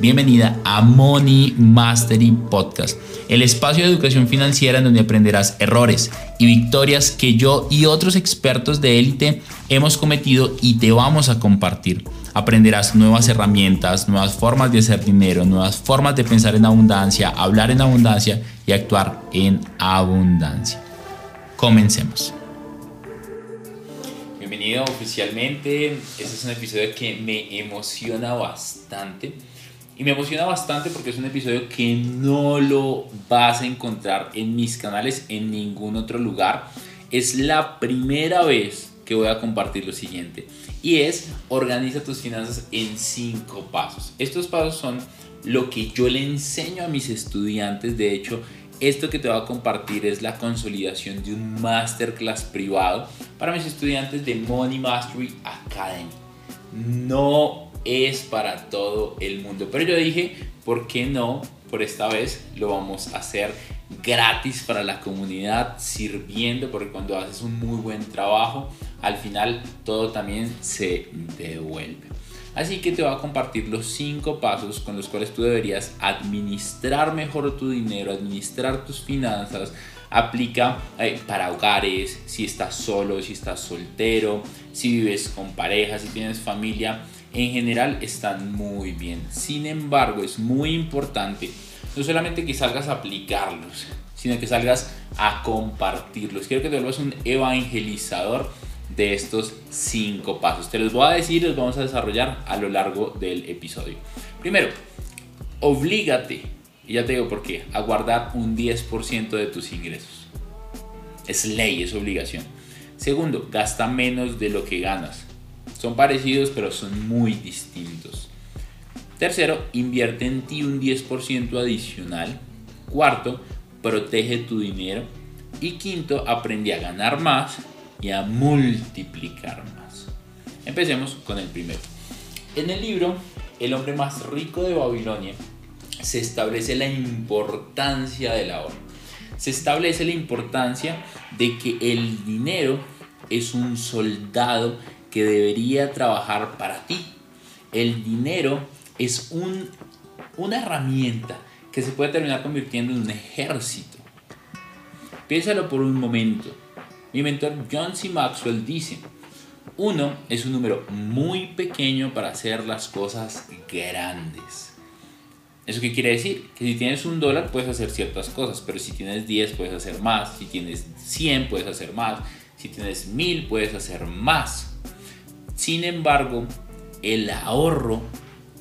Bienvenida a Money Mastery Podcast, el espacio de educación financiera en donde aprenderás errores y victorias que yo y otros expertos de élite hemos cometido y te vamos a compartir. Aprenderás nuevas herramientas, nuevas formas de hacer dinero, nuevas formas de pensar en abundancia, hablar en abundancia y actuar en abundancia. Comencemos. Bienvenido oficialmente. Este es un episodio que me emociona bastante y me emociona bastante porque es un episodio que no lo vas a encontrar en mis canales en ningún otro lugar. Es la primera vez que voy a compartir lo siguiente. Y es organiza tus finanzas en cinco pasos. Estos pasos son lo que yo le enseño a mis estudiantes. De hecho, esto que te voy a compartir es la consolidación de un masterclass privado para mis estudiantes de Money Mastery Academy. No es para todo el mundo. Pero yo dije, ¿por qué no? Por esta vez lo vamos a hacer gratis para la comunidad, sirviendo, porque cuando haces un muy buen trabajo, al final todo también se devuelve. Así que te voy a compartir los cinco pasos con los cuales tú deberías administrar mejor tu dinero, administrar tus finanzas. Aplica eh, para hogares, si estás solo, si estás soltero, si vives con pareja, si tienes familia en general están muy bien. Sin embargo, es muy importante no solamente que salgas a aplicarlos, sino que salgas a compartirlos. Quiero que te vuelvas un evangelizador de estos cinco pasos. Te los voy a decir y los vamos a desarrollar a lo largo del episodio. Primero, oblígate, y ya te digo por qué, a guardar un 10% de tus ingresos. Es ley, es obligación. Segundo, gasta menos de lo que ganas. Son parecidos pero son muy distintos. Tercero, invierte en ti un 10% adicional. Cuarto, protege tu dinero. Y quinto, aprende a ganar más y a multiplicar más. Empecemos con el primero. En el libro El hombre más rico de Babilonia se establece la importancia del ahorro. Se establece la importancia de que el dinero es un soldado que debería trabajar para ti. El dinero es un, una herramienta que se puede terminar convirtiendo en un ejército. Piénsalo por un momento. Mi mentor John C. Maxwell dice, uno es un número muy pequeño para hacer las cosas grandes. ¿Eso qué quiere decir? Que si tienes un dólar puedes hacer ciertas cosas, pero si tienes 10 puedes hacer más, si tienes 100 puedes hacer más, si tienes 1000 puedes hacer más. Sin embargo, el ahorro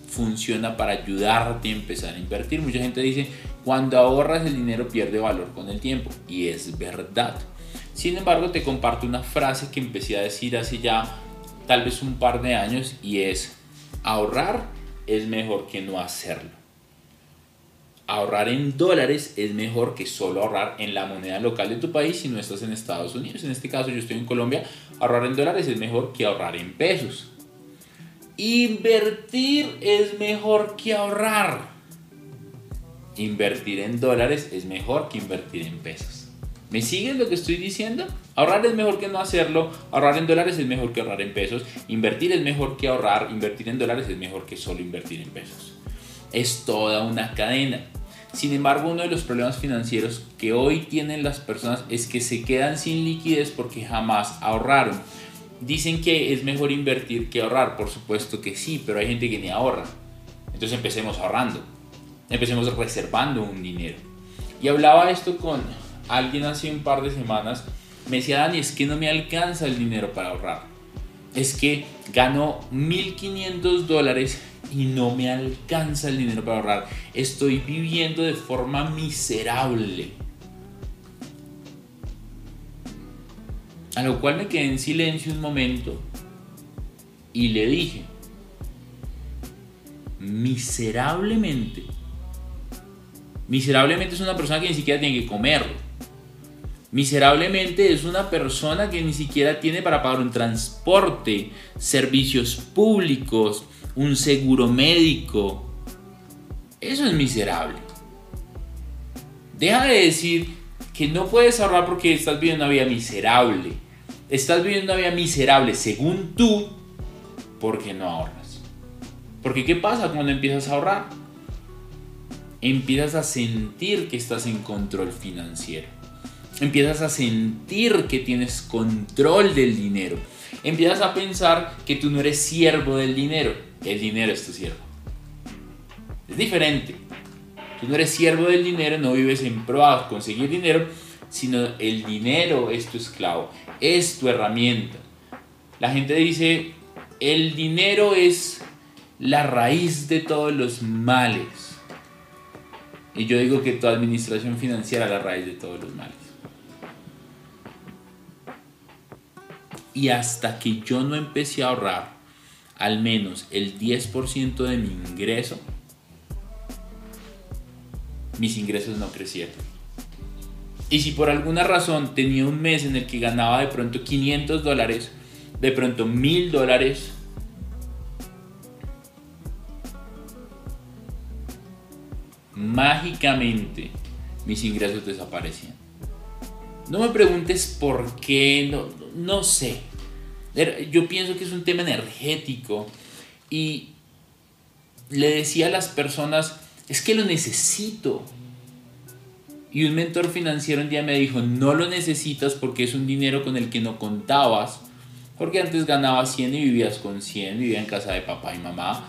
funciona para ayudarte a empezar a invertir. Mucha gente dice, cuando ahorras el dinero pierde valor con el tiempo. Y es verdad. Sin embargo, te comparto una frase que empecé a decir hace ya tal vez un par de años y es, ahorrar es mejor que no hacerlo. Ahorrar en dólares es mejor que solo ahorrar en la moneda local de tu país si no estás en Estados Unidos. En este caso yo estoy en Colombia, ahorrar en dólares es mejor que ahorrar en pesos. Invertir es mejor que ahorrar. Invertir en dólares es mejor que invertir en pesos. ¿Me sigues lo que estoy diciendo? Ahorrar es mejor que no hacerlo. Ahorrar en dólares es mejor que ahorrar en pesos. Invertir es mejor que ahorrar. Invertir en dólares es mejor que solo invertir en pesos. Es toda una cadena. Sin embargo, uno de los problemas financieros que hoy tienen las personas es que se quedan sin liquidez porque jamás ahorraron. Dicen que es mejor invertir que ahorrar, por supuesto que sí, pero hay gente que ni ahorra. Entonces empecemos ahorrando, empecemos reservando un dinero. Y hablaba esto con alguien hace un par de semanas, me decía Dani, es que no me alcanza el dinero para ahorrar. Es que gano 1.500 dólares y no me alcanza el dinero para ahorrar. Estoy viviendo de forma miserable. A lo cual me quedé en silencio un momento y le dije, miserablemente. Miserablemente es una persona que ni siquiera tiene que comer. Miserablemente es una persona que ni siquiera tiene para pagar un transporte, servicios públicos, un seguro médico. Eso es miserable. Deja de decir que no puedes ahorrar porque estás viviendo una vida miserable. Estás viviendo una vida miserable según tú porque no ahorras. Porque ¿qué pasa cuando empiezas a ahorrar? Empiezas a sentir que estás en control financiero empiezas a sentir que tienes control del dinero. Empiezas a pensar que tú no eres siervo del dinero. El dinero es tu siervo. Es diferente. Tú no eres siervo del dinero, no vives en pro a conseguir dinero, sino el dinero es tu esclavo, es tu herramienta. La gente dice, el dinero es la raíz de todos los males. Y yo digo que tu administración financiera es la raíz de todos los males. Y hasta que yo no empecé a ahorrar al menos el 10% de mi ingreso, mis ingresos no crecieron. Y si por alguna razón tenía un mes en el que ganaba de pronto 500 dólares, de pronto 1000 dólares, mágicamente mis ingresos desaparecían. No me preguntes por qué, no, no sé. Yo pienso que es un tema energético y le decía a las personas, es que lo necesito. Y un mentor financiero un día me dijo, no lo necesitas porque es un dinero con el que no contabas, porque antes ganabas 100 y vivías con 100, vivía en casa de papá y mamá,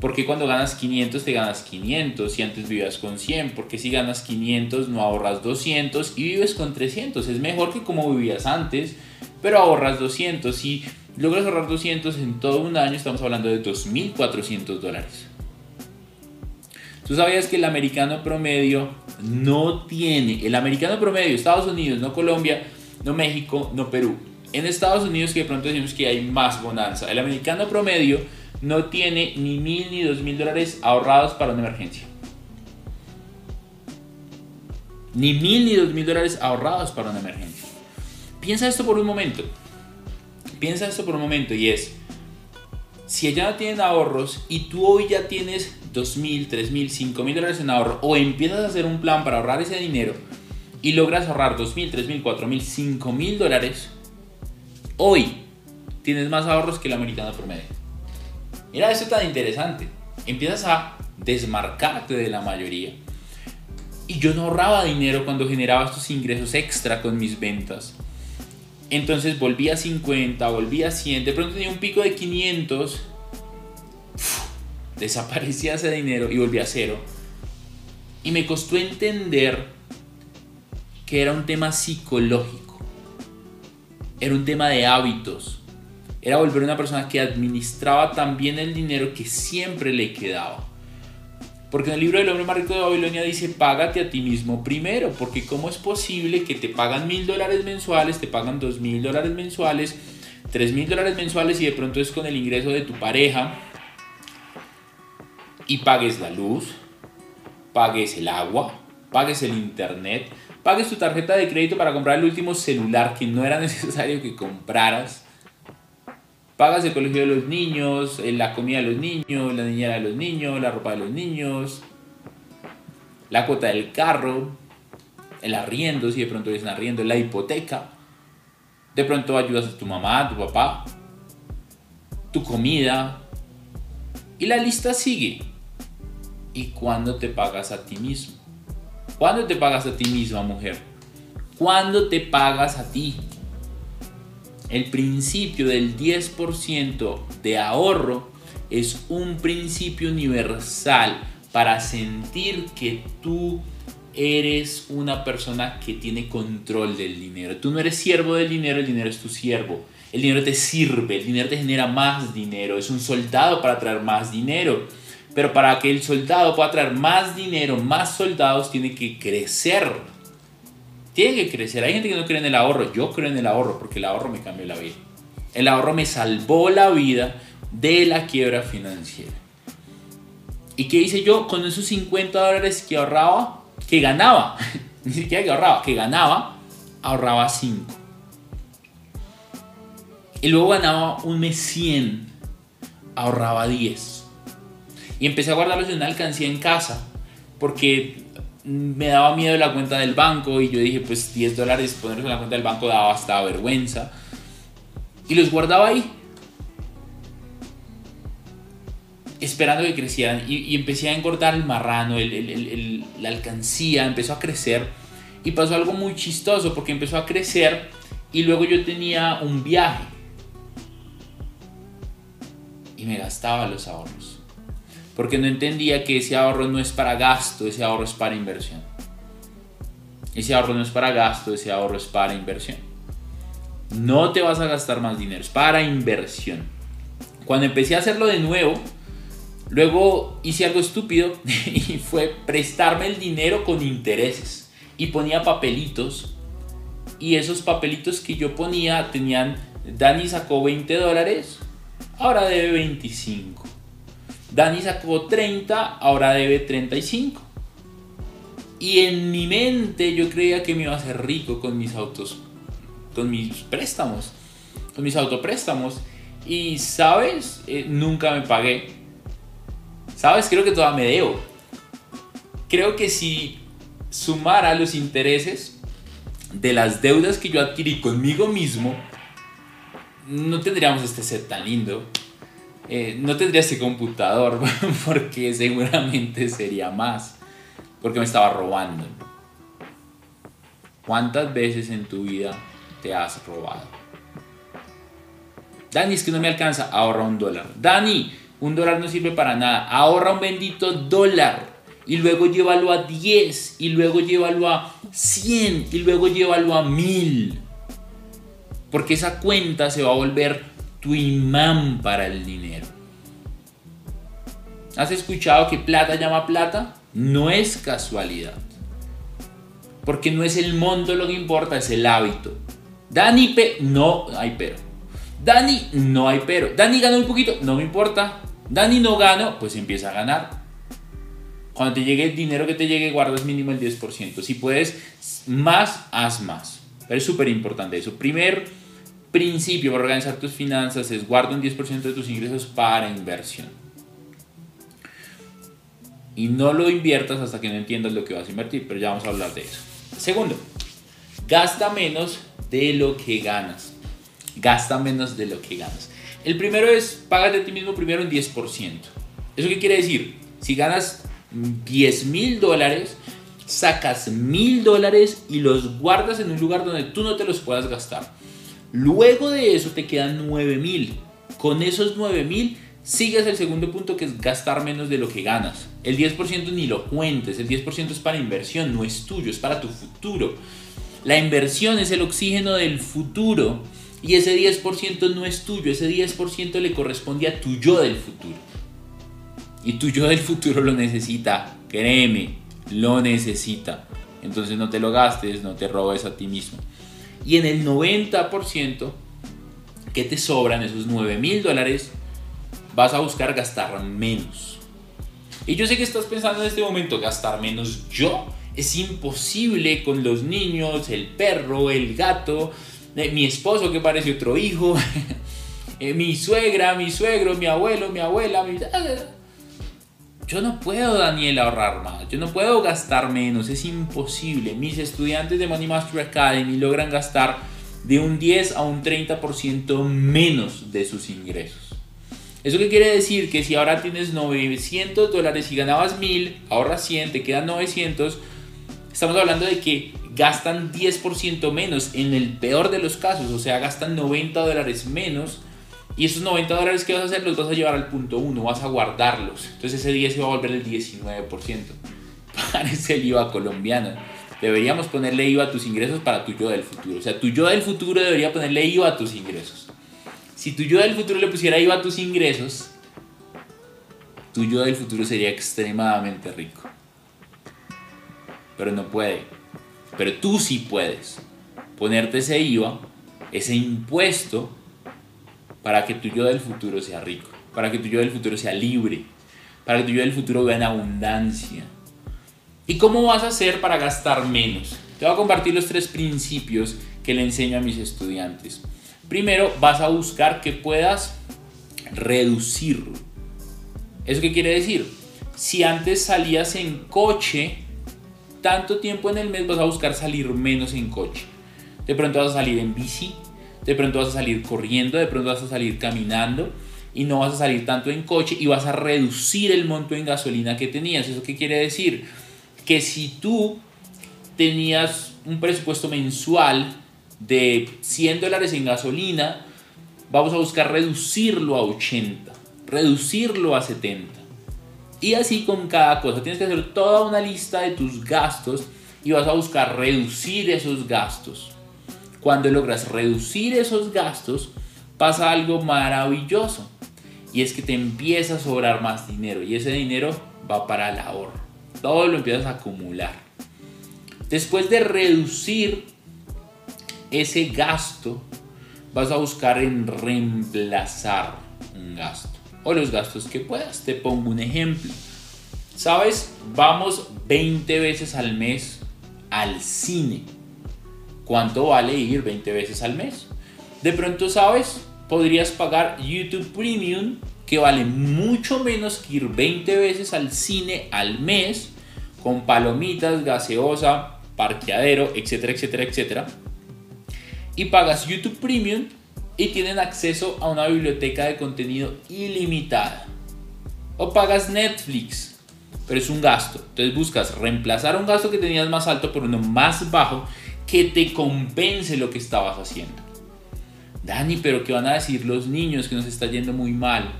porque cuando ganas 500 te ganas 500 y antes vivías con 100, porque si ganas 500 no ahorras 200 y vives con 300, es mejor que como vivías antes pero ahorras 200 y logras ahorrar 200 en todo un año, estamos hablando de 2.400 dólares. Tú sabías que el americano promedio no tiene, el americano promedio, Estados Unidos, no Colombia, no México, no Perú. En Estados Unidos que de pronto decimos que hay más bonanza, el americano promedio no tiene ni mil ni dos mil dólares ahorrados para una emergencia. Ni mil ni dos mil dólares ahorrados para una emergencia. Piensa esto por un momento. Piensa esto por un momento y es, si ella no tienen ahorros y tú hoy ya tienes 2 mil, 3 mil, 5 mil dólares en ahorro o empiezas a hacer un plan para ahorrar ese dinero y logras ahorrar 2 mil, 3 mil, 4 mil, 5 mil dólares, hoy tienes más ahorros que el americano promedio. Mira, esto tan interesante. Empiezas a desmarcarte de la mayoría. Y yo no ahorraba dinero cuando generaba estos ingresos extra con mis ventas. Entonces volví a 50, volví a 100, de pronto tenía un pico de 500, desaparecía ese dinero y volví a cero. Y me costó entender que era un tema psicológico, era un tema de hábitos, era volver una persona que administraba tan bien el dinero que siempre le quedaba. Porque en el libro del hombre más rico de Babilonia dice, págate a ti mismo primero, porque ¿cómo es posible que te pagan mil dólares mensuales, te pagan dos mil dólares mensuales, tres mil dólares mensuales y de pronto es con el ingreso de tu pareja y pagues la luz, pagues el agua, pagues el internet, pagues tu tarjeta de crédito para comprar el último celular que no era necesario que compraras? Pagas el colegio de los niños, eh, la comida de los niños, la niñera de los niños, la ropa de los niños, la cuota del carro, el arriendo, si de pronto un arriendo, la hipoteca. De pronto ayudas a tu mamá, a tu papá, tu comida. Y la lista sigue. ¿Y cuándo te pagas a ti mismo? ¿Cuándo te pagas a ti misma, mujer? ¿Cuándo te pagas a ti? El principio del 10% de ahorro es un principio universal para sentir que tú eres una persona que tiene control del dinero. Tú no eres siervo del dinero, el dinero es tu siervo. El dinero te sirve, el dinero te genera más dinero, es un soldado para traer más dinero. Pero para que el soldado pueda traer más dinero, más soldados, tiene que crecer tiene que crecer. Hay gente que no cree en el ahorro. Yo creo en el ahorro porque el ahorro me cambió la vida. El ahorro me salvó la vida de la quiebra financiera. ¿Y qué hice yo con esos 50 dólares que ahorraba? Que ganaba. Ni siquiera que ahorraba, que ganaba. ahorraba 5. Y luego ganaba un mes 100, ahorraba 10. Y empecé a guardarlos en una alcancía en casa, porque me daba miedo la cuenta del banco y yo dije, pues 10 dólares ponerlos en la cuenta del banco daba hasta vergüenza. Y los guardaba ahí. Esperando que crecieran. Y, empecé a engordar el marrano, la alcancía empezó a crecer. Y pasó algo muy chistoso porque empezó a crecer y luego yo tenía un viaje. Y me gastaba los ahorros. Porque no entendía que ese ahorro no es para gasto, ese ahorro es para inversión. Ese ahorro no es para gasto, ese ahorro es para inversión. No te vas a gastar más dinero, es para inversión. Cuando empecé a hacerlo de nuevo, luego hice algo estúpido y fue prestarme el dinero con intereses. Y ponía papelitos. Y esos papelitos que yo ponía tenían, Dani sacó 20 dólares, ahora debe 25. Dani sacó 30, ahora debe 35. Y en mi mente yo creía que me iba a hacer rico con mis autos, con mis préstamos, con mis autopréstamos. Y sabes, eh, nunca me pagué. Sabes, creo que todavía me debo. Creo que si sumara los intereses de las deudas que yo adquirí conmigo mismo, no tendríamos este set tan lindo. Eh, no tendría ese computador porque seguramente sería más. Porque me estaba robando. ¿Cuántas veces en tu vida te has robado? Dani, es que no me alcanza. Ahorra un dólar. Dani, un dólar no sirve para nada. Ahorra un bendito dólar. Y luego llévalo a 10. Y luego llévalo a 100. Y luego llévalo a 1000. Porque esa cuenta se va a volver tu imán para el dinero. ¿Has escuchado que plata llama plata? No es casualidad. Porque no es el monto lo que importa, es el hábito. Dani, pe no hay pero. Dani, no hay pero. Dani ganó un poquito, no me importa. Dani no gano, pues empieza a ganar. Cuando te llegue el dinero que te llegue, guardas mínimo el 10%. Si puedes más, haz más. Pero es súper importante eso. Primer principio para organizar tus finanzas es guarda un 10% de tus ingresos para inversión. Y no lo inviertas hasta que no entiendas lo que vas a invertir, pero ya vamos a hablar de eso. Segundo, gasta menos de lo que ganas. Gasta menos de lo que ganas. El primero es, págate a ti mismo primero un 10%. ¿Eso qué quiere decir? Si ganas 10 mil dólares, sacas mil dólares y los guardas en un lugar donde tú no te los puedas gastar. Luego de eso te quedan 9000. Con esos 9000 sigues el segundo punto que es gastar menos de lo que ganas. El 10% ni lo cuentes, el 10% es para inversión, no es tuyo, es para tu futuro. La inversión es el oxígeno del futuro y ese 10% no es tuyo, ese 10% le corresponde a tu yo del futuro. Y tu yo del futuro lo necesita, créeme, lo necesita. Entonces no te lo gastes, no te robes a ti mismo y en el 90% que te sobran, esos 9 mil dólares, vas a buscar gastar menos. Y yo sé que estás pensando en este momento, gastar menos yo. Es imposible con los niños, el perro, el gato, eh, mi esposo que parece otro hijo, eh, mi suegra, mi suegro, mi abuelo, mi abuela, mi... Yo no puedo, Daniel, ahorrar más. Yo no puedo gastar menos. Es imposible. Mis estudiantes de Money Master Academy logran gastar de un 10 a un 30% menos de sus ingresos. ¿Eso qué quiere decir? Que si ahora tienes 900 dólares y ganabas 1000, ahorras 100, te quedan 900, estamos hablando de que gastan 10% menos en el peor de los casos, o sea, gastan 90 dólares menos y esos 90 dólares que vas a hacer los vas a llevar al punto 1, vas a guardarlos. Entonces ese 10 se va a volver el 19%. Parece el IVA colombiano. Deberíamos ponerle IVA a tus ingresos para tu yo del futuro. O sea, tu yo del futuro debería ponerle IVA a tus ingresos. Si tu yo del futuro le pusiera IVA a tus ingresos, tu yo del futuro sería extremadamente rico. Pero no puede. Pero tú sí puedes ponerte ese IVA, ese impuesto para que tu yo del futuro sea rico, para que tu yo del futuro sea libre, para que tu yo del futuro vea en abundancia. ¿Y cómo vas a hacer para gastar menos? Te voy a compartir los tres principios que le enseño a mis estudiantes. Primero, vas a buscar que puedas reducirlo. ¿Eso qué quiere decir? Si antes salías en coche, tanto tiempo en el mes vas a buscar salir menos en coche. De pronto vas a salir en bici, de pronto vas a salir corriendo, de pronto vas a salir caminando y no vas a salir tanto en coche y vas a reducir el monto en gasolina que tenías. ¿Eso qué quiere decir? Que si tú tenías un presupuesto mensual de 100 dólares en gasolina, vamos a buscar reducirlo a 80, reducirlo a 70. Y así con cada cosa. Tienes que hacer toda una lista de tus gastos y vas a buscar reducir esos gastos. Cuando logras reducir esos gastos, pasa algo maravilloso. Y es que te empieza a sobrar más dinero. Y ese dinero va para el ahorro. Todo lo empiezas a acumular. Después de reducir ese gasto, vas a buscar en reemplazar un gasto. O los gastos que puedas. Te pongo un ejemplo. ¿Sabes? Vamos 20 veces al mes al cine ¿Cuánto vale ir 20 veces al mes? De pronto, ¿sabes? Podrías pagar YouTube Premium, que vale mucho menos que ir 20 veces al cine al mes, con palomitas, gaseosa, parqueadero, etcétera, etcétera, etcétera. Y pagas YouTube Premium y tienen acceso a una biblioteca de contenido ilimitada. O pagas Netflix, pero es un gasto. Entonces buscas reemplazar un gasto que tenías más alto por uno más bajo que te compense lo que estabas haciendo. Dani, pero ¿qué van a decir los niños que nos está yendo muy mal?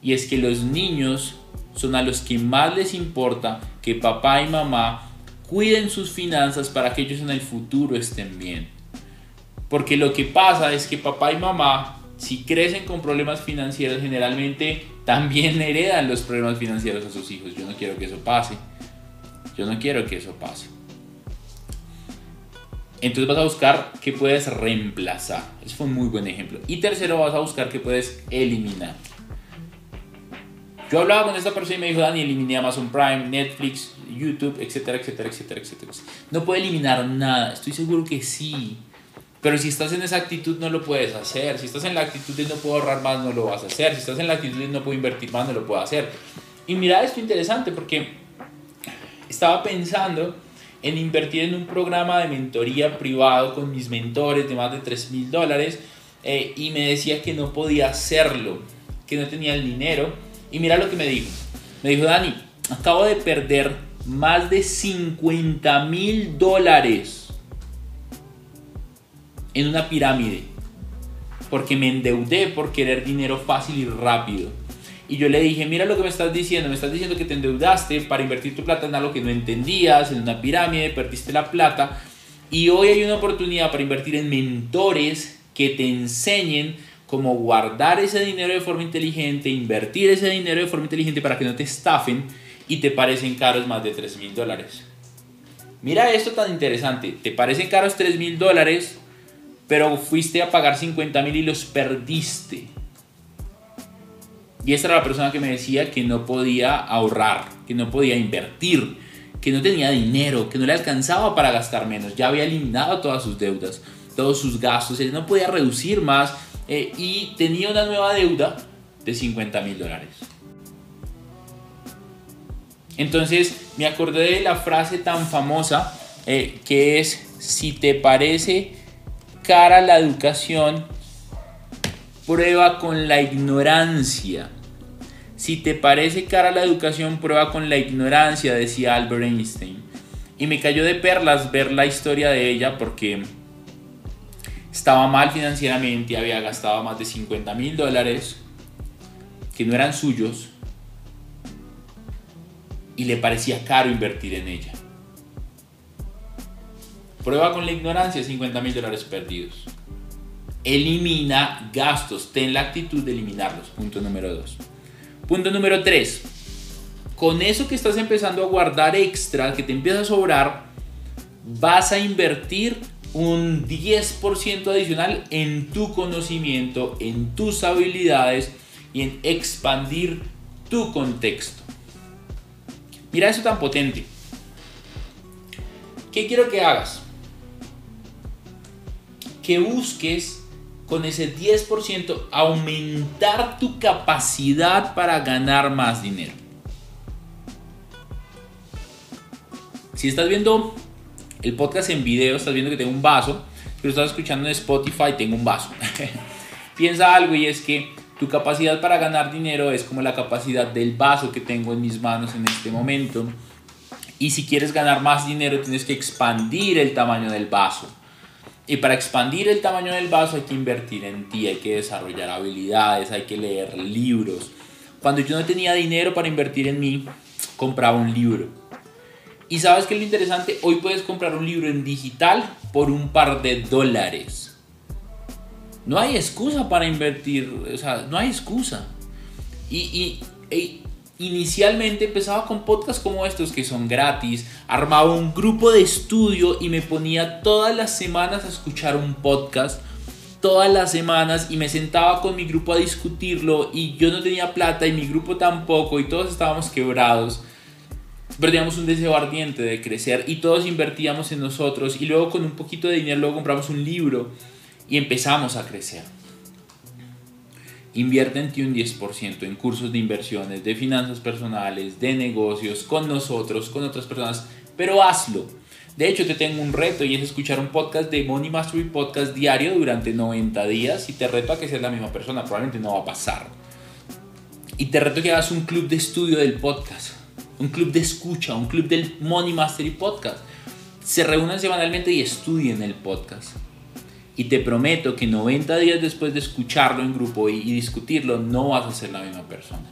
Y es que los niños son a los que más les importa que papá y mamá cuiden sus finanzas para que ellos en el futuro estén bien. Porque lo que pasa es que papá y mamá, si crecen con problemas financieros, generalmente también heredan los problemas financieros a sus hijos. Yo no quiero que eso pase. Yo no quiero que eso pase. Entonces vas a buscar qué puedes reemplazar. Ese fue un muy buen ejemplo. Y tercero, vas a buscar qué puedes eliminar. Yo hablaba con esta persona y me dijo, Dani, eliminé Amazon Prime, Netflix, YouTube, etcétera, etcétera, etcétera, etcétera. No puede eliminar nada. Estoy seguro que sí. Pero si estás en esa actitud no lo puedes hacer. Si estás en la actitud de no puedo ahorrar más, no lo vas a hacer. Si estás en la actitud de no puedo invertir más, no lo puedo hacer. Y mira esto interesante porque estaba pensando en invertir en un programa de mentoría privado con mis mentores de más de 3 mil dólares eh, y me decía que no podía hacerlo, que no tenía el dinero. Y mira lo que me dijo. Me dijo, Dani, acabo de perder más de 50 mil dólares en una pirámide porque me endeudé por querer dinero fácil y rápido. Y yo le dije, mira lo que me estás diciendo, me estás diciendo que te endeudaste para invertir tu plata en algo que no entendías, en una pirámide, perdiste la plata. Y hoy hay una oportunidad para invertir en mentores que te enseñen cómo guardar ese dinero de forma inteligente, invertir ese dinero de forma inteligente para que no te estafen y te parecen caros más de 3 mil dólares. Mira esto tan interesante, te parecen caros 3 mil dólares, pero fuiste a pagar 50 mil y los perdiste. Y esta era la persona que me decía que no podía ahorrar, que no podía invertir, que no tenía dinero, que no le alcanzaba para gastar menos. Ya había eliminado todas sus deudas, todos sus gastos, él no podía reducir más eh, y tenía una nueva deuda de 50 mil dólares. Entonces me acordé de la frase tan famosa eh, que es, si te parece cara la educación, prueba con la ignorancia. Si te parece cara la educación, prueba con la ignorancia, decía Albert Einstein. Y me cayó de perlas ver la historia de ella porque estaba mal financieramente, había gastado más de 50 mil dólares que no eran suyos y le parecía caro invertir en ella. Prueba con la ignorancia, 50 mil dólares perdidos. Elimina gastos, ten la actitud de eliminarlos. Punto número 2. Punto número 3. Con eso que estás empezando a guardar extra, que te empieza a sobrar, vas a invertir un 10% adicional en tu conocimiento, en tus habilidades y en expandir tu contexto. Mira eso tan potente. ¿Qué quiero que hagas? Que busques con ese 10% aumentar tu capacidad para ganar más dinero. Si estás viendo el podcast en video, estás viendo que tengo un vaso, pero estás escuchando en Spotify, tengo un vaso. Piensa algo y es que tu capacidad para ganar dinero es como la capacidad del vaso que tengo en mis manos en este momento. Y si quieres ganar más dinero, tienes que expandir el tamaño del vaso. Y para expandir el tamaño del vaso hay que invertir en ti, hay que desarrollar habilidades, hay que leer libros. Cuando yo no tenía dinero para invertir en mí, compraba un libro. Y sabes que lo interesante, hoy puedes comprar un libro en digital por un par de dólares no hay excusa para invertir, o sea, no hay excusa. Y, inicialmente empezaba con podcasts como estos que son gratis, armaba un grupo de estudio y me ponía todas las semanas a escuchar un podcast, todas las semanas y me sentaba con mi grupo a discutirlo y yo no tenía plata y mi grupo tampoco y todos estábamos quebrados. Perdíamos un deseo ardiente de crecer y todos invertíamos en nosotros y luego con un poquito de dinero luego compramos un libro y empezamos a crecer. Ti un 10% en cursos de inversiones, de finanzas personales, de negocios, con nosotros, con otras personas, pero hazlo. De hecho, te tengo un reto y es escuchar un podcast de Money Mastery Podcast diario durante 90 días y te reto a que seas la misma persona, probablemente no va a pasar. Y te reto que hagas un club de estudio del podcast, un club de escucha, un club del Money Mastery Podcast. Se reúnan semanalmente y estudien el podcast. Y te prometo que 90 días después de escucharlo en grupo y, discutirlo, no vas a ser la misma persona.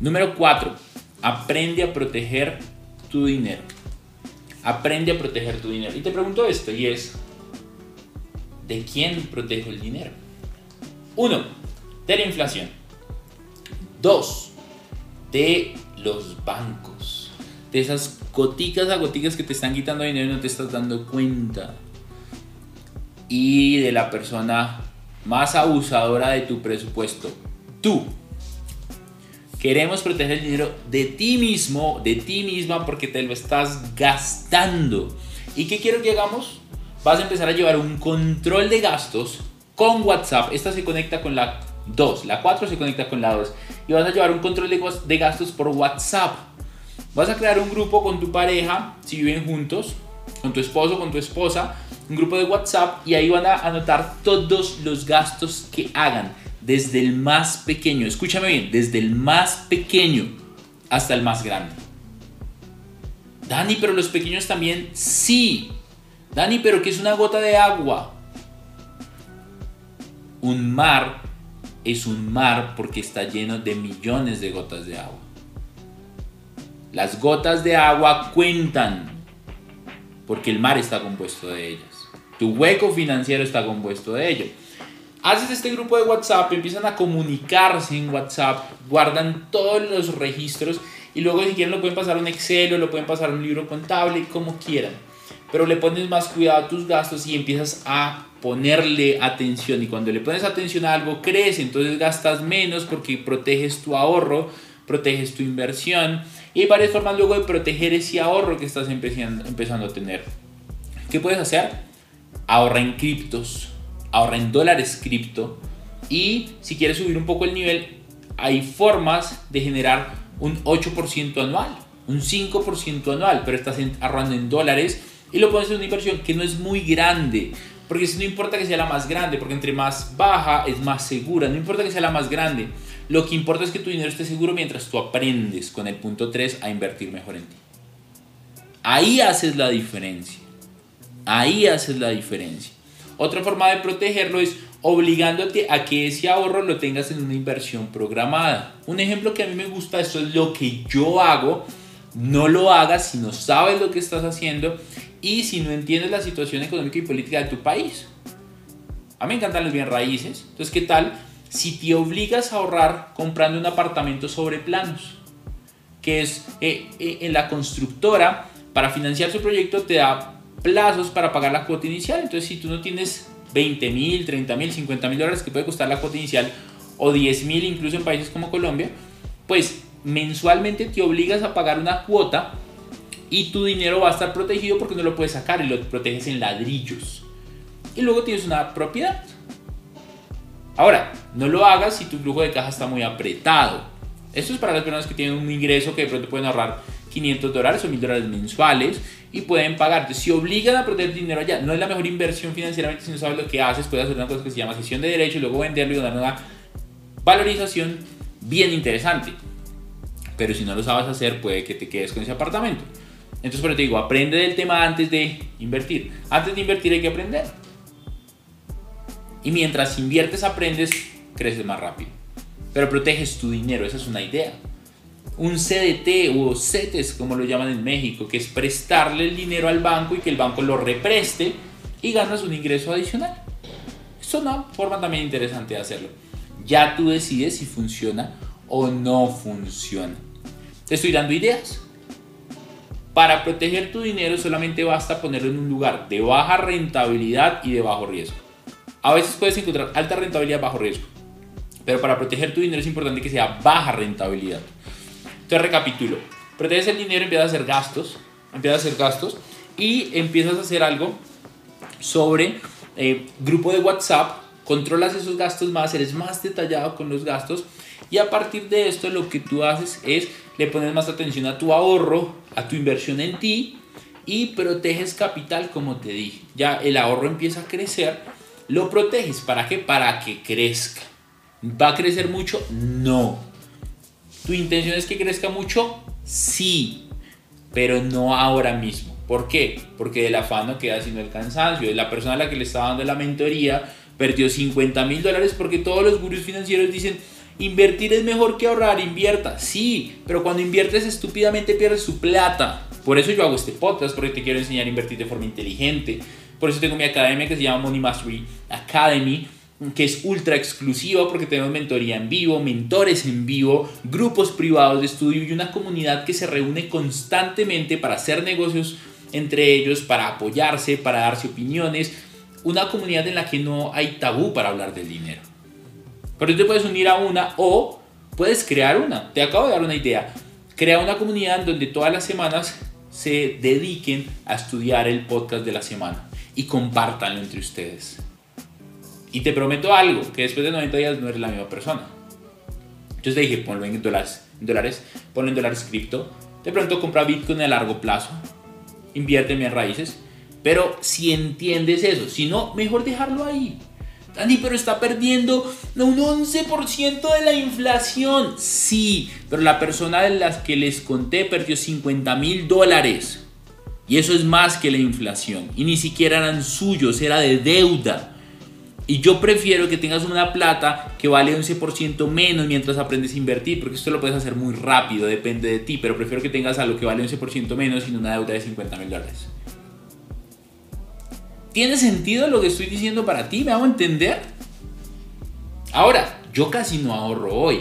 Número 4. Aprende a proteger tu dinero. Aprende a proteger tu dinero. Y te pregunto esto, y es, ¿de quién protejo el dinero? 1. De la inflación. 2. De los bancos. De esas goticas a goticas que te están quitando dinero y no te estás dando cuenta y de la persona más abusadora de tu presupuesto, tú. Queremos proteger el dinero de ti mismo, de ti misma, porque te lo estás gastando. ¿Y qué quiero que hagamos? Vas a empezar a llevar un control de gastos con WhatsApp. Esta se conecta con la 2, la 4 se conecta con la 2. Y vas a llevar un control de gastos por WhatsApp. Vas a crear un grupo con tu pareja, si viven juntos, con tu esposo, con tu esposa, un grupo de WhatsApp y ahí van a anotar todos los gastos que hagan, desde el más pequeño, escúchame bien, desde el más pequeño hasta el más grande. Dani, pero los pequeños también, sí. Dani, pero ¿qué es una gota de agua? Un mar es un mar porque está lleno de millones de gotas de agua. Las gotas de agua cuentan porque el mar está compuesto de ellas. Tu hueco financiero está compuesto de ello. Haces este grupo de WhatsApp, empiezan a comunicarse en WhatsApp, guardan todos los registros y luego si quieren lo pueden pasar a un Excel o lo pueden pasar a un libro contable, como quieran. Pero le pones más cuidado a tus gastos y empiezas a ponerle atención. Y cuando le pones atención a algo, crece, entonces gastas menos porque proteges tu ahorro, proteges tu inversión. Y varias formas luego de proteger ese ahorro que estás empezando, empezando a tener. ¿Qué puedes hacer? ahorra en criptos, ahorra en dólares cripto y si quieres subir un poco el nivel, hay formas de generar un 8% anual, un 5% anual, pero estás ahorrando en dólares y lo pones en una inversión que no es muy grande. Porque si no importa que sea la más grande, porque entre más baja es más segura, no importa que sea la más grande. Lo que importa es que tu dinero esté seguro mientras tú aprendes con el punto 3 a invertir mejor en ti. Ahí haces la diferencia. Ahí haces la diferencia. Otra forma de protegerlo es obligándote a que ese ahorro lo tengas en una inversión programada. Un ejemplo que a mí me gusta, esto es lo que yo hago. No lo hagas si no sabes lo que estás haciendo y si no entiendes la situación económica y política de tu país. A mí me encantan los bien raíces. Entonces, ¿qué tal si te obligas a ahorrar comprando un apartamento sobre planos? Que es eh, eh, en la constructora, para financiar su proyecto, te da plazos para pagar la cuota inicial. Entonces, si tú no tienes 20 mil, 30 mil, 50 mil dólares que puede costar la cuota inicial, o 10 mil incluso en países como Colombia, pues mensualmente te obligas a pagar una cuota y tu dinero va a estar protegido porque no lo puedes sacar y lo proteges en ladrillos. Y luego tienes una propiedad. Ahora, no lo hagas si tu flujo de caja está muy apretado. Esto es para las personas que tienen un ingreso que de pronto pueden ahorrar 500 dólares o 1000 dólares mensuales y pueden pagarte. Si obligan a proteger dinero allá, no es la mejor inversión financieramente si no sabes lo que haces. Puedes hacer una cosa que se llama sesión de derecho y luego venderlo y ganar una valorización bien interesante. Pero si no lo sabes hacer, puede que te quedes con ese apartamento. Entonces, por eso te digo, aprende del tema antes de invertir. Antes de invertir hay que aprender. Y mientras inviertes, aprendes, creces más rápido. Pero proteges tu dinero, esa es una idea. Un CDT o CETES, como lo llaman en México, que es prestarle el dinero al banco y que el banco lo represte y ganas un ingreso adicional. Es una forma también interesante de hacerlo. Ya tú decides si funciona o no funciona. Te estoy dando ideas. Para proteger tu dinero solamente basta ponerlo en un lugar de baja rentabilidad y de bajo riesgo. A veces puedes encontrar alta rentabilidad bajo riesgo, pero para proteger tu dinero es importante que sea baja rentabilidad. Entonces recapitulo. Proteges el dinero, empiezas a hacer gastos, empiezas a hacer gastos y empiezas a hacer algo sobre eh, grupo de WhatsApp, controlas esos gastos más, eres más detallado con los gastos y a partir de esto lo que tú haces es le pones más atención a tu ahorro, a tu inversión en ti y proteges capital como te dije. Ya el ahorro empieza a crecer, lo proteges. ¿Para qué? Para que crezca. ¿Va a crecer mucho? No. ¿Tu intención es que crezca mucho? Sí, pero no ahora mismo. ¿Por qué? Porque del afán no queda sino el cansancio. La persona a la que le estaba dando la mentoría perdió 50 mil dólares porque todos los gurús financieros dicen Invertir es mejor que ahorrar, invierta. Sí, pero cuando inviertes estúpidamente pierdes su plata. Por eso yo hago este podcast, porque te quiero enseñar a invertir de forma inteligente. Por eso tengo mi academia que se llama Money Mastery Academy, que es ultra exclusiva porque tenemos mentoría en vivo, mentores en vivo, grupos privados de estudio y una comunidad que se reúne constantemente para hacer negocios entre ellos, para apoyarse, para darse opiniones. Una comunidad en la que no hay tabú para hablar del dinero. Pero tú te puedes unir a una o puedes crear una. Te acabo de dar una idea. Crea una comunidad donde todas las semanas se dediquen a estudiar el podcast de la semana y compártanlo entre ustedes. Y te prometo algo, que después de 90 días no eres la misma persona. Entonces te dije, ponlo en dólares, en dólares ponlo en dólares cripto. De pronto compra Bitcoin a largo plazo. Invierte en raíces. Pero si entiendes eso, si no, mejor dejarlo ahí. Dani, pero está perdiendo un 11% de la inflación. Sí, pero la persona de las que les conté perdió 50 mil dólares. Y eso es más que la inflación. Y ni siquiera eran suyos, era de deuda. Y yo prefiero que tengas una plata que vale 11% menos mientras aprendes a invertir, porque esto lo puedes hacer muy rápido, depende de ti, pero prefiero que tengas algo que vale 11% menos y una deuda de 50 mil dólares. ¿Tiene sentido lo que estoy diciendo para ti? ¿Me hago entender? Ahora, yo casi no ahorro hoy.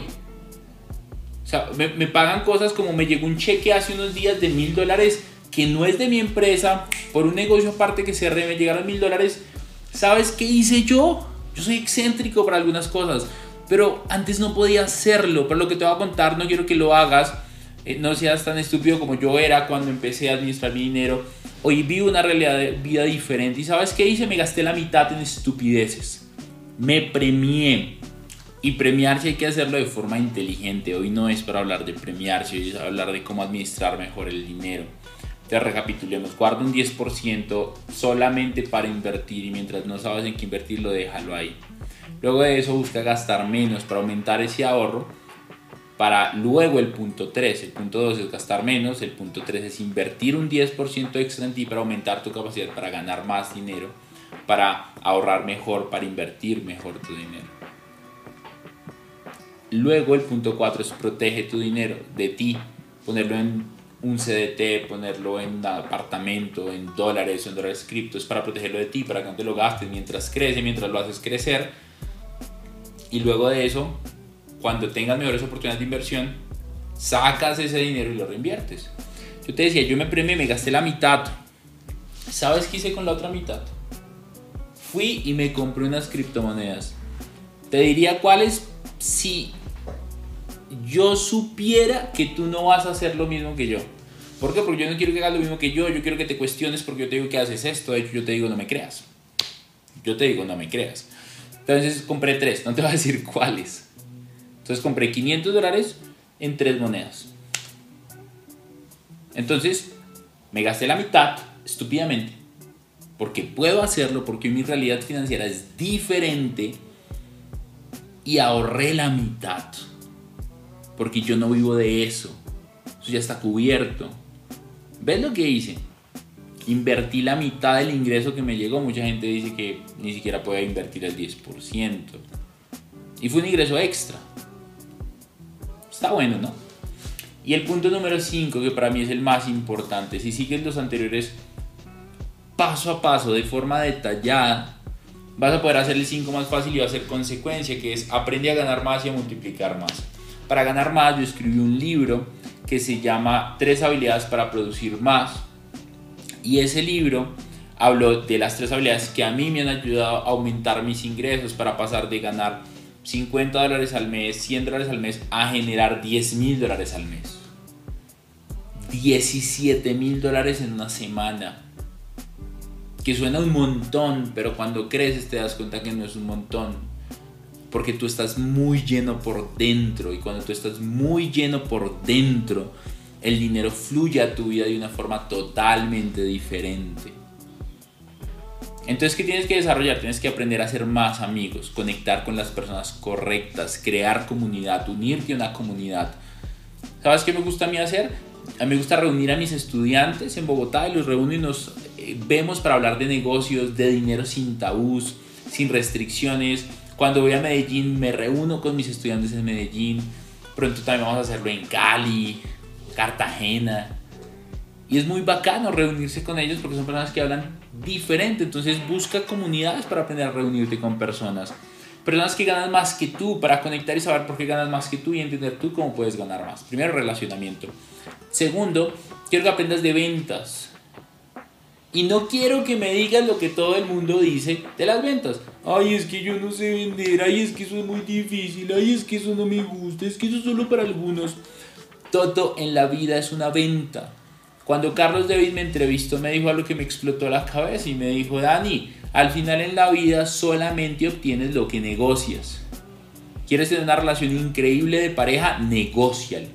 O sea, me, pagan cosas como me llegó un cheque hace unos días de mil dólares que no es de mi empresa, por un negocio aparte que cerré, me llegaron mil dólares. ¿Sabes qué hice yo? Yo soy excéntrico para algunas cosas, pero antes no podía hacerlo. Por lo que te voy a contar, no quiero que lo hagas. Eh, no seas tan estúpido como yo era cuando empecé a administrar mi dinero Hoy vivo una realidad de vida diferente. ¿Y sabes qué hice? Me gasté la mitad en estupideces. Me premié. Y premiarse hay que hacerlo de forma inteligente. Hoy no es para hablar de premiarse, hoy es hablar de cómo administrar mejor el dinero. Te recapitulemos. Guarda un 10% solamente para invertir y mientras no sabes en qué invertirlo, déjalo ahí. Luego de eso busca gastar menos para aumentar ese ahorro para luego el punto 3. El punto 2 es gastar menos, el punto 3 es invertir un 10% extra en ti para aumentar tu capacidad para ganar más dinero, para ahorrar mejor, para invertir mejor tu dinero. Luego el punto 4 es protege tu dinero de ti, ponerlo en un CDT, ponerlo en apartamento, en dólares, en dólares criptos, para protegerlo de ti, para que no te lo gastes mientras crece, mientras lo haces crecer. Y luego de eso, cuando tengas mejores oportunidades de inversión, sacas ese dinero y lo reinviertes. Yo te decía, yo me premié, me gasté la mitad. ¿Sabes qué hice con la otra mitad? Fui y me compré unas criptomonedas. Te diría cuáles si yo supiera que tú no vas a hacer lo mismo que yo. ¿Por qué? Porque yo no quiero que hagas lo mismo que yo, yo quiero que te cuestiones porque yo te digo que haces esto, de hecho yo te digo no me creas. Yo te digo no me creas. Entonces compré tres, no te voy a decir cuáles. Entonces compré 500 dólares en tres monedas. Entonces me gasté la mitad estúpidamente porque puedo hacerlo, porque mi realidad financiera es diferente y ahorré la mitad porque yo no vivo de eso. Eso ya está cubierto. ¿Ves lo que hice? Invertí la mitad del ingreso que me llegó. Mucha gente dice que ni siquiera puede invertir el 10%. Y fue un ingreso extra. Está bueno, ¿no? Y el punto número 5, que para mí es el más importante, si sigues los anteriores paso a paso, de forma detallada, vas a poder hacer el 5 más fácil y va a ser consecuencia, que es aprende a ganar más y a multiplicar más. Para ganar más, yo escribí un libro que se llama Tres habilidades para producir más. Y ese libro habló de las tres habilidades que a mí me han ayudado a aumentar mis ingresos para pasar de ganar 50 dólares al mes, 100 dólares al mes, a generar 10 mil dólares al mes. 17 mil dólares en una semana. Que suena un montón, pero cuando creces te das cuenta que no es un montón. Porque tú estás muy lleno por dentro. Y cuando tú estás muy lleno por dentro, el dinero fluye a tu vida de una forma totalmente diferente. Entonces, ¿qué tienes que desarrollar? Tienes que aprender a ser más amigos, conectar con las personas correctas, crear comunidad, unirte a una comunidad. ¿Sabes qué me gusta a mí hacer? A mí me gusta reunir a mis estudiantes en Bogotá y los reúno y nos eh, vemos para hablar de negocios, de dinero sin tabús, sin restricciones. Cuando voy a Medellín me reúno con mis estudiantes en Medellín. Pronto también vamos a hacerlo en Cali, Cartagena. Y es muy bacano reunirse con ellos porque son personas que hablan diferente. Entonces busca comunidades para aprender a reunirte con personas. Personas que ganan más que tú para conectar y saber por qué ganas más que tú y entender tú cómo puedes ganar más. Primero, relacionamiento. Segundo, quiero que aprendas de ventas. Y no quiero que me digas lo que todo el mundo dice de las ventas. Ay, es que yo no sé vender. Ay, es que eso es muy difícil. Ay, es que eso no me gusta. Es que eso es solo para algunos. Todo en la vida es una venta. Cuando Carlos David me entrevistó me dijo algo que me explotó la cabeza y me dijo, Dani, al final en la vida solamente obtienes lo que negocias. ¿Quieres tener una relación increíble de pareja? Negocialo.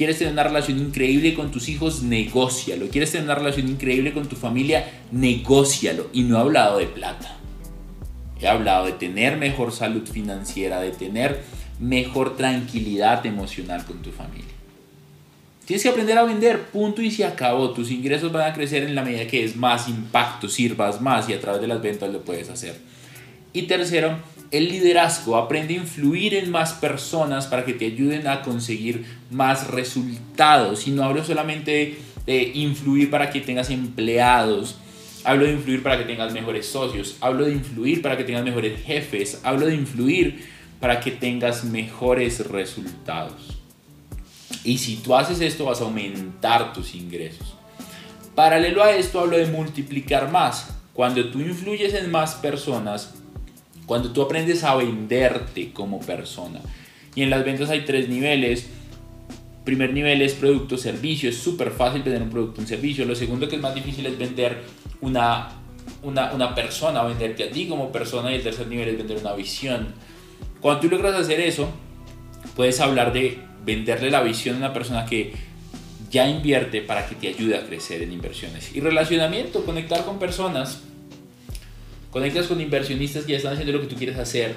¿Quieres tener una relación increíble con tus hijos? Negocialo. ¿Quieres tener una relación increíble con tu familia? Negocialo. Y no he hablado de plata. He hablado de tener mejor salud financiera, de tener mejor tranquilidad emocional con tu familia. Tienes que aprender a vender, punto y se acabó. Tus ingresos van a crecer en la medida que es más impacto, sirvas más y a través de las ventas lo puedes hacer. Y tercero, el liderazgo. Aprende a influir en más personas para que te ayuden a conseguir más resultados. Y no hablo solamente de influir para que tengas empleados. Hablo de influir para que tengas mejores socios. Hablo de influir para que tengas mejores jefes. Hablo de influir para que tengas mejores resultados. Y si tú haces esto vas a aumentar tus ingresos. Paralelo a esto hablo de multiplicar más. Cuando tú influyes en más personas, cuando tú aprendes a venderte como persona. Y en las ventas hay tres niveles. Primer nivel es producto, servicio. Es súper fácil vender un producto, un servicio. Lo segundo que es más difícil es vender una, una, una persona, venderte a ti como persona. Y el tercer nivel es vender una visión. Cuando tú logras hacer eso, puedes hablar de venderle la visión a una persona que ya invierte para que te ayude a crecer en inversiones. Y relacionamiento, conectar con personas. Conectas con inversionistas que ya están haciendo lo que tú quieres hacer.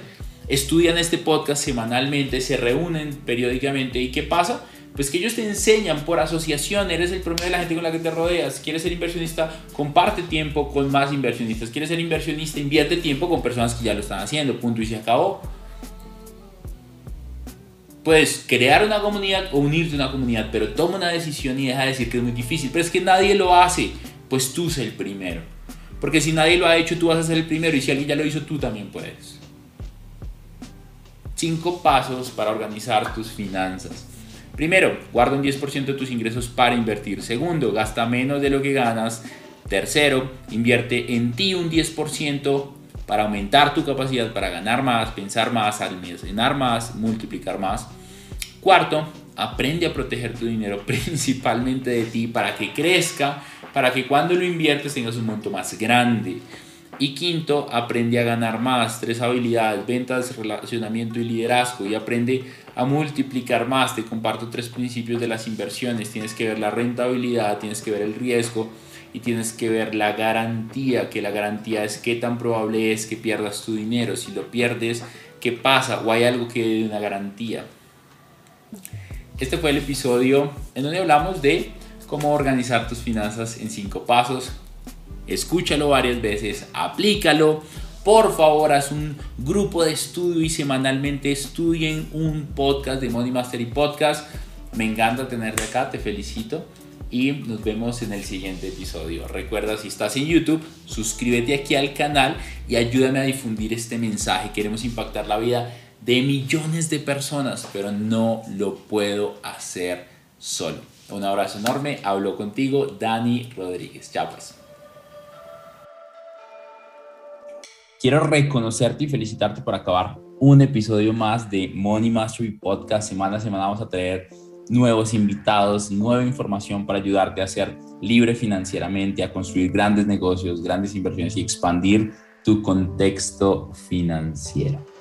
Estudian este podcast semanalmente, se reúnen periódicamente. ¿Y qué pasa? Pues que ellos te enseñan por asociación, eres el promedio de la gente con la que te rodeas. Quieres ser inversionista, comparte tiempo con más inversionistas. Quieres ser inversionista, invierte tiempo con personas que ya lo están haciendo. Punto y se acabó puedes crear una comunidad o unirte a una comunidad, pero toma una decisión y deja de decir que es muy difícil. Pero es que nadie lo hace, pues tú sé el primero. Porque si nadie lo ha hecho, tú vas a ser el primero y si alguien ya lo hizo, tú también puedes. Cinco pasos para organizar tus finanzas. Primero, guarda un 10% de tus ingresos para invertir. Segundo, gasta menos de lo que ganas. Tercero, invierte en ti un 10% para aumentar tu capacidad para ganar más, pensar más, almacenar más, multiplicar más. Cuarto, aprende a proteger tu dinero principalmente de ti para que crezca, para que cuando lo inviertes tengas un monto más grande. Y quinto, aprende a ganar más. Tres habilidades, ventas, relacionamiento y liderazgo. Y aprende a multiplicar más. Te comparto tres principios de las inversiones. Tienes que ver la rentabilidad, tienes que ver el riesgo y tienes que ver la garantía, que la garantía es qué tan probable es que pierdas tu dinero. Si lo pierdes, ¿qué pasa? O hay algo que dé una garantía. Este fue el episodio en donde hablamos de cómo organizar tus finanzas en cinco pasos. Escúchalo varias veces, aplícalo. Por favor, haz un grupo de estudio y semanalmente estudien un podcast de Money Mastery Podcast. Me encanta tenerte acá, te felicito y nos vemos en el siguiente episodio. Recuerda, si estás en YouTube, suscríbete aquí al canal y ayúdame a difundir este mensaje. Queremos impactar la vida de millones de personas, pero no lo puedo hacer solo. Un abrazo enorme. Hablo contigo, Dani Rodríguez. Chao pues. Quiero reconocerte y felicitarte por acabar un episodio más de Money Mastery Podcast. Semana a semana vamos a traer nuevos invitados, nueva información para ayudarte a ser libre financieramente, a construir grandes negocios, grandes inversiones y expandir tu contexto financiero.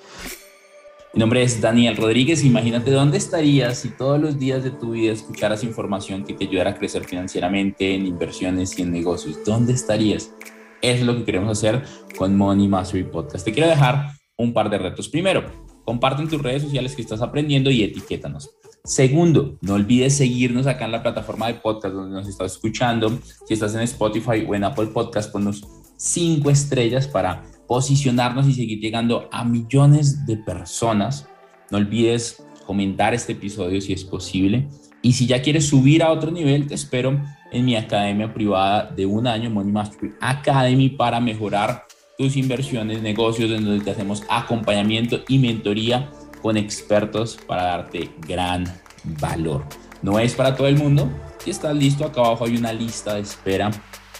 Mi nombre es Daniel Rodríguez. Imagínate dónde estarías si todos los días de tu vida escucharas información que te ayudara a crecer financieramente en inversiones y en negocios. ¿Dónde estarías? Es lo que queremos hacer con Money Mastery Podcast. Te quiero dejar un par de retos. Primero, comparte en tus redes sociales que estás aprendiendo y etiquétanos. Segundo, no olvides seguirnos acá en la plataforma de podcast donde nos estás escuchando. Si estás en Spotify o en Apple Podcast, ponnos cinco estrellas para posicionarnos y seguir llegando a millones de personas. No olvides comentar este episodio si es posible. Y si ya quieres subir a otro nivel, te espero en mi academia privada de un año, Money Mastery Academy, para mejorar tus inversiones, negocios, en donde te hacemos acompañamiento y mentoría con expertos para darte gran valor. No es para todo el mundo. Si estás listo, acá abajo hay una lista de espera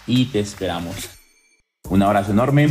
y te esperamos. Un abrazo enorme